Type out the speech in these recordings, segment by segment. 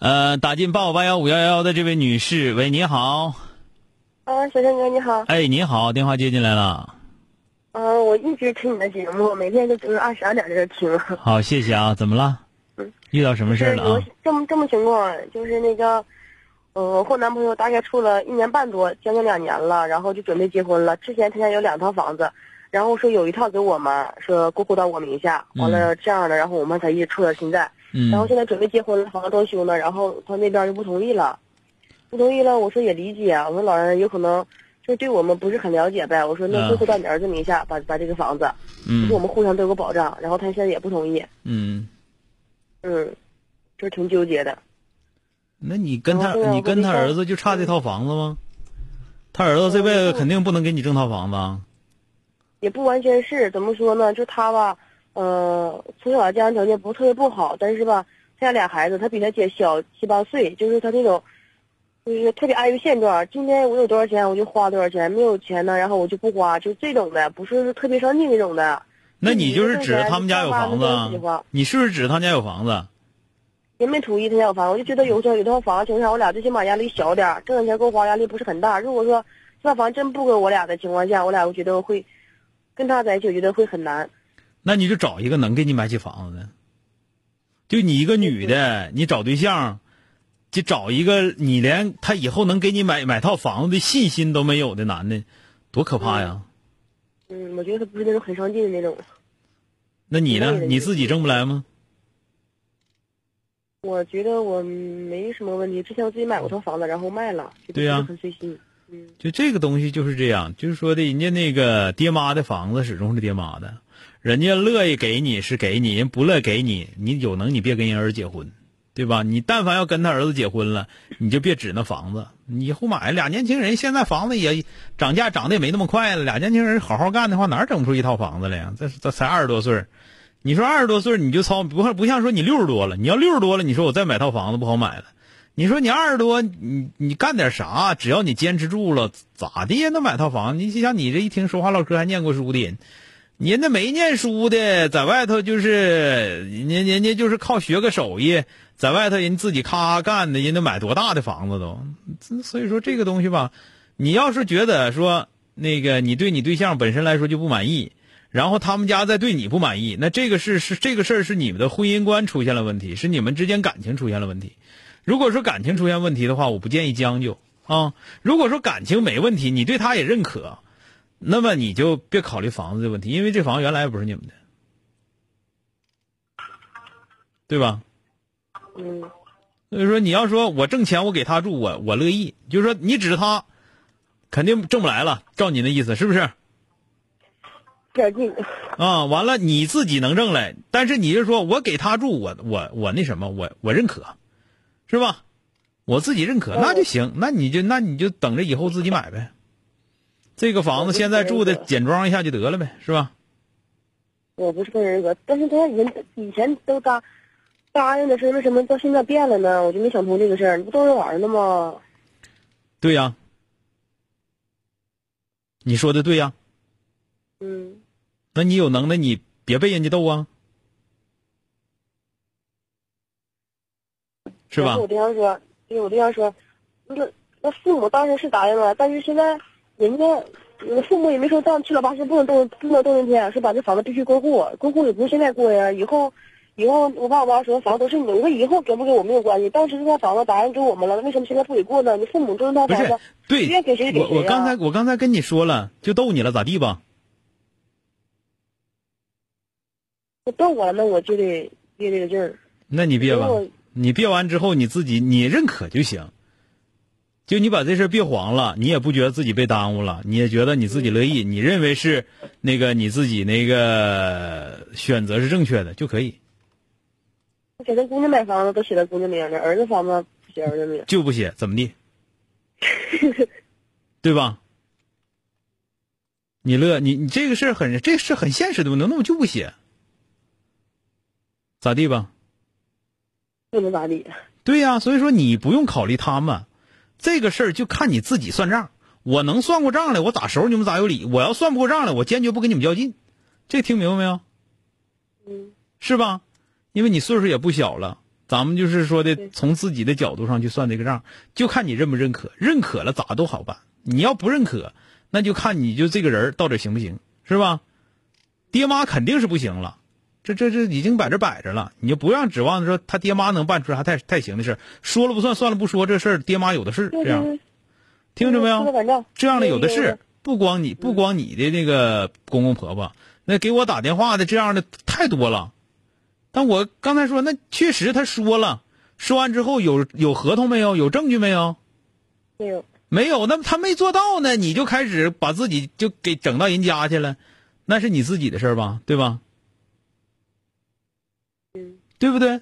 呃，打进八五八幺五幺幺的这位女士，喂，你好。啊，小生哥你好。哎，你好，电话接进来了。嗯，我一直听你的节目，每天都就是二十二点在这听。好，谢谢啊。怎么了？嗯，遇到什么事儿了啊？这么这么情况，就是那个，嗯，我和男朋友大概处了一年半多，将近两年了，然后就准备结婚了。之前他家有两套房子，然后说有一套给我们，说过户到我名下，完了这样的，然后我们才一直处到现在。嗯。然后现在准备结婚了，房子装修呢，然后他那边就不同意了，不同意了。我说也理解，我说老人有可能就对我们不是很了解呗。我说那最后到你儿子名下，把把这个房子，嗯就是我们互相都有个保障。然后他现在也不同意，嗯，嗯，就是挺纠结的。那你跟他你跟他我跟他儿子就差这套房子吗？他儿子这辈子肯定不能给你挣套房子啊。也不完全是怎么说呢？就他吧，呃，从小家庭条件不是特别不好，但是吧，他家俩孩子，他比他姐小七八岁，就是他那种，就是特别安于现状。今天我有多少钱我就花多少钱，没有钱呢，然后我就不花，就这种的，不是特别上进那种的。那你就是指着他们家有房子？你是不是指着他们家有房子？也没同意他家有房子，我就觉得有套有套房的情况下，我俩最起码压力小点，挣的钱够花，压力不是很大。如果说这套房真不给我俩的情况下，我俩我觉得会跟他在一起，我觉得会很难。那你就找一个能给你买起房子的。就你一个女的，你找对象，就找一个你连他以后能给你买买套房子的信心都没有的男的，多可怕呀！嗯，我觉得他不是那种很上进的那种。那你呢？你自己挣不来吗？我觉得我没什么问题，之前我自己买过套房子，然后卖了，对呀很随心。嗯，就这个东西就是这样，就是说的，人家那个爹妈的房子始终是爹妈的，人家乐意给你是给你，人不乐意给你，你有能你别跟人儿子结婚，对吧？你但凡要跟他儿子结婚了，你就别指那房子，你以后买俩年轻人，现在房子也涨价涨得也没那么快了，俩年轻人好好干的话，哪整不出一套房子来呀？这这才二十多岁儿你说二十多岁儿你就操不不像说你六十多了，你要六十多了，你说我再买套房子不好买了。你说你二十多，你你干点啥？只要你坚持住了，咋的也能买套房？你就像你这一听说话唠嗑还念过书的人，人那没念书的，在外头就是人人家就是靠学个手艺，在外头人自己咔咔干的，人家买多大的房子都。所以说这个东西吧，你要是觉得说那个你对你对象本身来说就不满意，然后他们家再对你不满意，那这个是是这个事儿是你们的婚姻观出现了问题，是你们之间感情出现了问题。如果说感情出现问题的话，我不建议将就啊。如果说感情没问题，你对他也认可，那么你就别考虑房子的问题，因为这房子原来也不是你们的，对吧？嗯，所以说你要说我挣钱我给他住，我我乐意。就是说你指他，肯定挣不来了，照你的意思是不是？啊，完了你自己能挣来，但是你就说我给他住，我我我那什么，我我认可，是吧？我自己认可，那就行，那你就那你就等着以后自己买呗。这个房子现在住的简装一下就得了呗，是吧？我不是个人格，但是他人以前都答答应的事为什么到现在变了呢？我就没想通这个事儿。你不逗着玩儿呢吗？对呀，你说的对呀。嗯，那你有能耐，你别被人家逗啊，是吧？我对象说，对我对象说，那那父母当时是答应了，但是现在人家我父母也没说到七老八十不能动不能动那天，说把这房子必须过户，过户也不是现在过呀，以后以后我爸我妈说房子都是你的，我说以后给不给我没有关系，当时这套房子答应给我们了，为什么现在不给过呢？你父母这套不是房子，对愿给谁给谁呀我我刚才我刚才跟你说了，就逗你了，咋地吧？我逗我了，那我就得憋这个劲儿。那你憋吧你憋完之后你自己你认可就行。就你把这事儿别黄了，你也不觉得自己被耽误了，你也觉得你自己乐意，你认为是那个你自己那个选择是正确的就可以。给他姑娘买房子都写在姑娘名儿了，儿子房子写儿子名。就不写，怎么地？对吧？你乐，你你这个事儿很，这是很现实的，能那么就不写？咋地吧？不能咋地。对呀、所以说你不用考虑他们，这个事儿就看你自己算账。我能算过账来，我咋收拾你们咋有理；我要算不过账来，我坚决不跟你们较劲。这听明白没有？嗯是吧？因为你岁数也不小了，咱们就是说的从自己的角度上去算这个账，就看你认不认可。认可了咋都好办，你要不认可，那就看你就这个人到底行不行，是吧？爹妈肯定是不行了，这这这已经摆这摆着了，你就不让指望说他爹妈能办出啥太太行的事说了不算，算了不说，这事儿爹妈有的是，这样听着没有？这样的有的是，不光你不光你的那个公公婆婆，那给我打电话的这样的太多了。但我刚才说，那确实他说了，说完之后有有合同没有？有证据没有？没有。没有，那他没做到呢，你就开始把自己就给整到人家去了，那是你自己的事儿吧，对吧？嗯，对不对？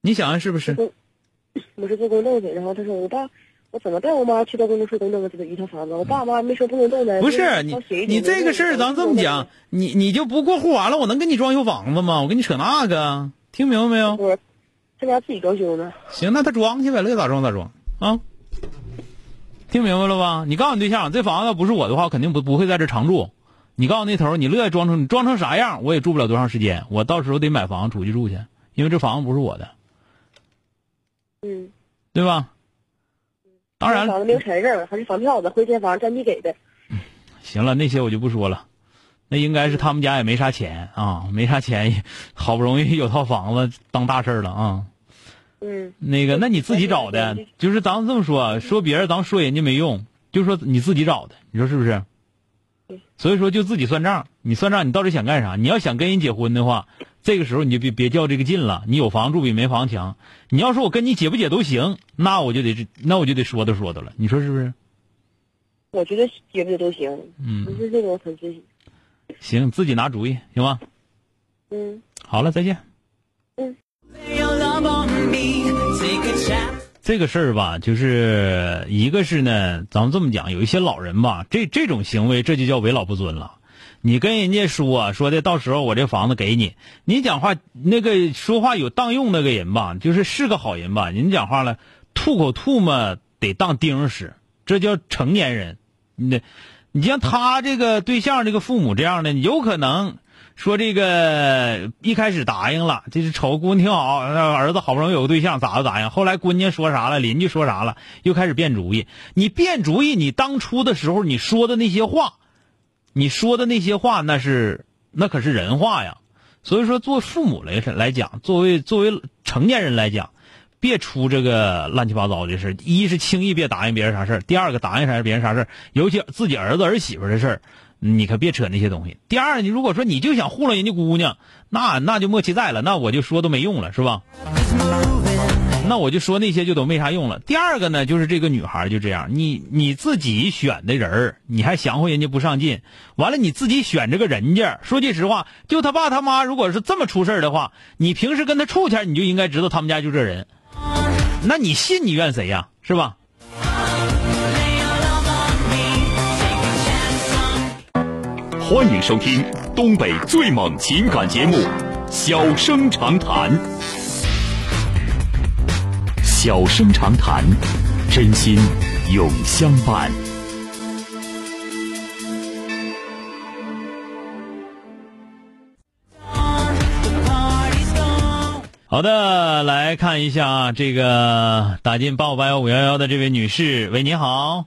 你想想是不是？我我是做公证的，然后他说我爸，我怎么带我妈去到公证处公证我这个一套房子？我爸妈没说不能动的。不是你你这个事儿，咱这么讲，，你你就不过户完了，我能给你装修房子吗？我跟你扯那个，听明白没有？我他家自己装修呢。行，那他装去呗，乐意咋装咋装啊。听明白了吧？你告诉你对象，这房子要不是我的话，我肯定不不会在这常住。你告诉那头，你乐意装成你装成啥样，我也住不了多长时间。我到时候得买房出去住去，因为这房子不是我的，嗯。对吧？当然房子没有产证，还是房票子，回迁房占地给的。行了，那些我就不说了。那应该是他们家也没啥钱啊，没啥钱，好不容易有套房子当大事儿了啊。嗯。那个，那你自己找的，就是咱们这么说，说别人咱说人家没用，就说你自己找的，你说是不是对？所以说就自己算账，你算账，你到底想干啥？你要想跟人结婚的话，这个时候你就别别较这个劲了。你有房住比没房强。你要说我跟你结不结都行，那我就得那我就得说道说道了。你说是不是？我觉得结不结都行，嗯不是这种很自己。行，自己拿主意，行吗？嗯。好了，再见。这个事儿吧，就是一个是呢，咱们这么讲，有一些老人吧，这这种行为，这就叫为老不尊了。你跟人家说说的，到时候我这房子给你，你讲话那个说话有当用那个人吧，就是是个好人吧，人讲话了，吐口唾沫得当钉使，这叫成年人。你得，你像他这个对象这个父母这样的，有可能说这个一开始答应了，这是瞅姑娘挺好，儿子好不容易有个对象，咋就咋样。后来姑娘说啥了，邻居说啥了，又开始变主意。你变主意，你当初的时候你说的那些话，你说的那些话，那是那可是人话呀。所以说，做父母来来讲，作为作为成年人来讲，别出这个乱七八糟的事一是轻易别答应别人啥事第二个答应啥事别人啥事尤其自己儿子儿媳妇的事儿你可别扯那些东西。第二，你如果说你就想糊弄人家姑娘，那那就莫其在了，那我就说都没用了，是吧？那我就说那些就都没啥用了。第二个呢，就是这个女孩就这样，你你自己选的人儿，你还降回人家不上进，完了你自己选这个人家。说句实话，就他爸他妈如果是这么出事儿的话，你平时跟他处前，你就应该知道他们家就这人。那你信你怨谁呀、是吧？欢迎收听东北最猛情感节目《小生长谈》。小生长谈，真心永相伴。好的，来看一下啊，这个打进八五八幺五幺幺的这位女士，喂，你好，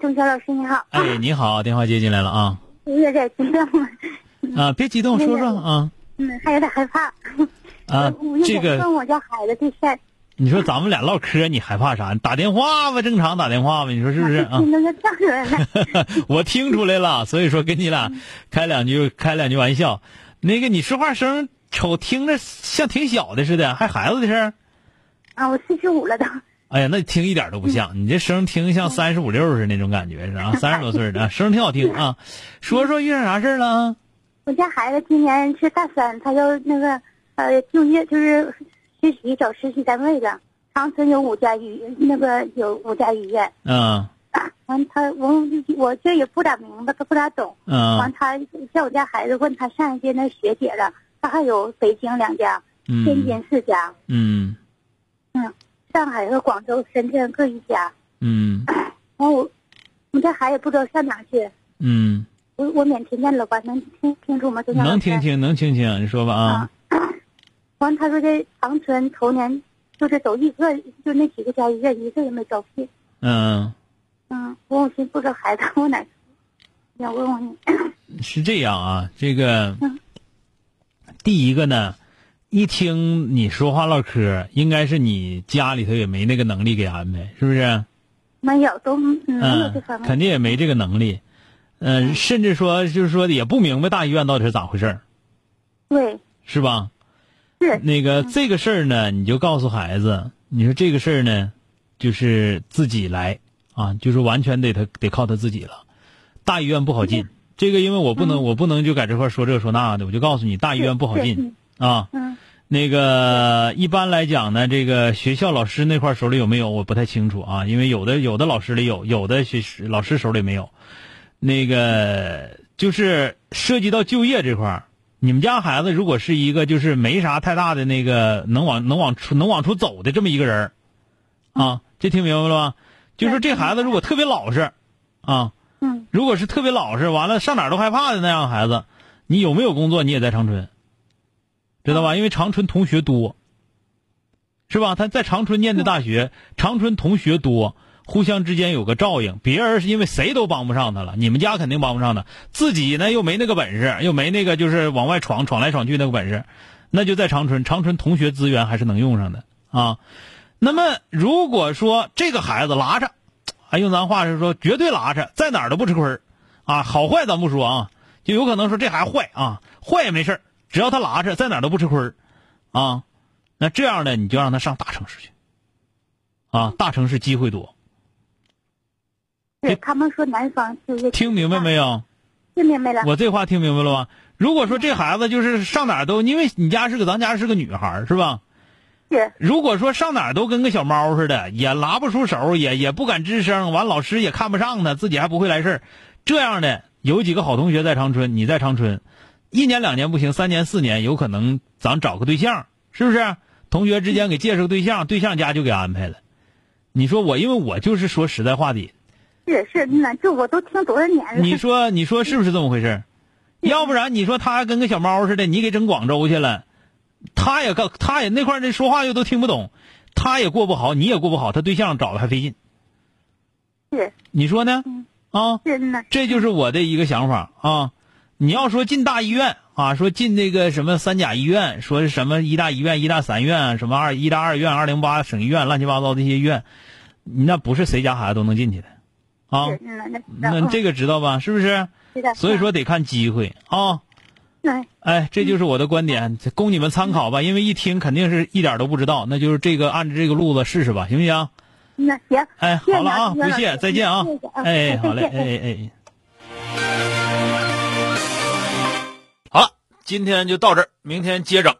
钟晓老师你好，哎，你好，电话接进来了啊，有点激动，啊，别激动，说说啊嗯，还有点害怕。啊这个问我家孩子的事儿，你说咱们俩唠嗑，你害怕啥？打电话吧，正常打电话吧，你说是不是啊？听着就叫出来了。我听出来了，所以说跟你俩开两句开两句玩笑。那个你说话声瞅听着像挺小的似的，还孩子的事儿。啊，我四十五了都。哎呀，那听一点都不像，你这声听像三十五六似的那种感觉是啊，三十多岁的，声挺好听啊。说说遇上啥事儿了啊？我家孩子今年是大三，他要那个呃就业，就是实习找实习单位的。长春有五家医，那个有五家医院。嗯完他我我这也不咋明白，他不咋懂。嗯完他像我家孩子问他上一届那学姐了，他还有北京两家，天嗯津四家，嗯嗯，上海和广州、深圳各一家。嗯完我我这孩子不知道上哪去，嗯，我我免听见了吧？能听清楚吗？这能听。清能听清，你说吧啊。完他说这长春头年就是走一个，就那几个家医院一个也没招聘。嗯，嗯，我母亲不知道孩子往哪去，想问问你。是这样啊，这个嗯第一个呢，一听你说话唠嗑，应该是你家里头也没那个能力给安排，是不是？没有，都嗯没有这嗯方，面。肯定也没这个能力，嗯，甚至说就是说也不明白大医院到底是咋回事儿。对，是吧？是。那个这个事儿呢，你就告诉孩子，你说这个事儿呢，就是自己来啊，就是完全得他得靠他自己了。大医院不好进，这个因为我不能、我不能就在这块儿说这说那的，我就告诉你，大医院不好进啊。嗯那个一般来讲呢，这个学校老师那块儿手里有没有我不太清楚啊，因为有的有的老师里有，有的学老师手里没有。那个就是涉及到就业这块儿，你们家孩子如果是一个就是没啥太大的那个能往能往出能往出走的这么一个人儿啊，这听明白了吗？就是这孩子如果特别老实啊，嗯如果是特别老实，完了上哪儿都害怕的那样孩子，你有没有工作你也在长春，知道吧？因为长春同学多，是吧？他在长春念的大学，长春同学多，互相之间有个照应。别人是因为谁都帮不上他了，你们家肯定帮不上他，自己呢又没那个本事，又没那个就是往外闯闯来闯去那个本事，那就在长春，长春同学资源还是能用上的啊。那么如果说这个孩子拉着，啊，用咱话是说绝对拉着，在哪儿都不吃亏儿啊，好坏咱不说啊，就有可能说这孩子坏啊，坏也没事儿只要他拉扯，在哪儿都不吃亏儿啊。那这样呢，你就让他上大城市去，啊，大城市机会多。对他们说南方就业听明白没有？听明白了。我这话听明白了吗？如果说这孩子就是上哪儿都，因为你家是个咱家是个女孩儿是吧？是如果说上哪儿都跟个小猫似的，也拉不出手，也也不敢吱声，完老师也看不上他，自己还不会来事儿，这样的有几个好同学在长春，你在长春，一年两年不行，三年四年有可能咱找个对象，是不是？同学之间给介绍个对象，对象家就给安排了。你说我，因为我就是说实在话的，是是，那这我都听多少年了。你说你说是不是这么回事？要不然你说他跟个小猫似的，你给整广州去了，他也告他也那块儿那说话又都听不懂，他也过不好，你也过不好，他对象找的还费劲，是你说呢？啊，这就是我的一个想法啊。你要说进大医院啊，说进那个什么三甲医院，说是什么医大医院、医大三院，什么二医大二院、二零八省医院，乱七八糟这些医院，那不是谁家孩子都能进去的啊。是那这个知道吧？是不是？所以说得看机会啊。嗯哎，这就是我的观点，供你们参考吧。因为一听肯定是一点都不知道，那就是这个按着这个路子试试吧，行不行？那行。哎，好了啊，不谢，再见啊哎，好嘞，见哎哎今天就到这儿，明天接着。